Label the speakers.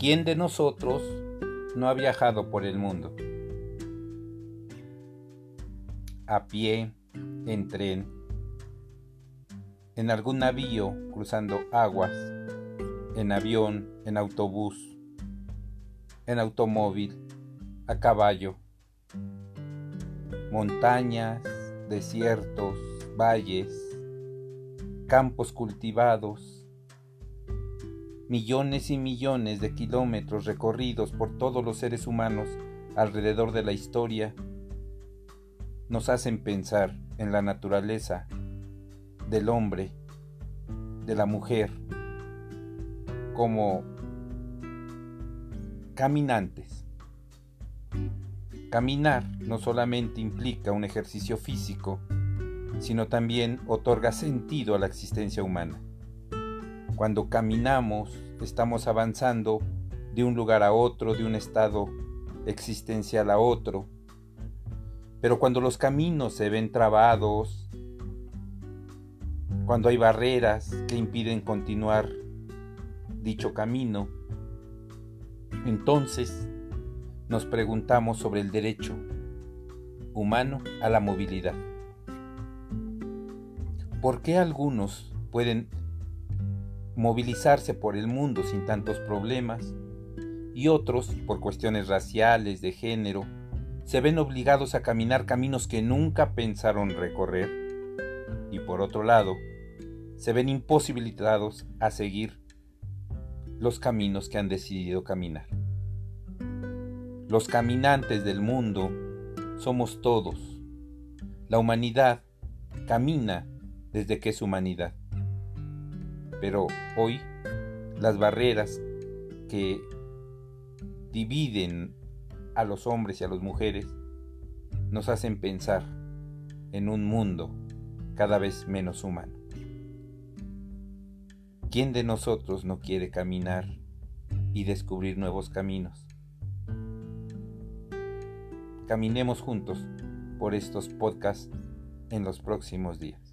Speaker 1: ¿Quién de nosotros no ha viajado por el mundo? A pie, en tren, en algún navío cruzando aguas, en avión, en autobús, en automóvil, a caballo, montañas, desiertos, valles, campos cultivados, millones y millones de kilómetros recorridos por todos los seres humanos alrededor de la historia, nos hacen pensar en la naturaleza del hombre, de la mujer, como caminantes. Caminar no solamente implica un ejercicio físico, sino también otorga sentido a la existencia humana. Cuando caminamos, estamos avanzando de un lugar a otro, de un estado existencial a otro. Pero cuando los caminos se ven trabados, cuando hay barreras que impiden continuar dicho camino, entonces nos preguntamos sobre el derecho humano a la movilidad. ¿Por qué algunos pueden movilizarse por el mundo sin tantos problemas y otros, por cuestiones raciales, de género, se ven obligados a caminar caminos que nunca pensaron recorrer? Y por otro lado, se ven imposibilitados a seguir los caminos que han decidido caminar. Los caminantes del mundo somos todos. La humanidad camina desde que es humanidad. Pero hoy las barreras que dividen a los hombres y a las mujeres nos hacen pensar en un mundo cada vez menos humano. ¿Quién de nosotros no quiere caminar y descubrir nuevos caminos? Caminemos juntos por estos podcasts en los próximos días.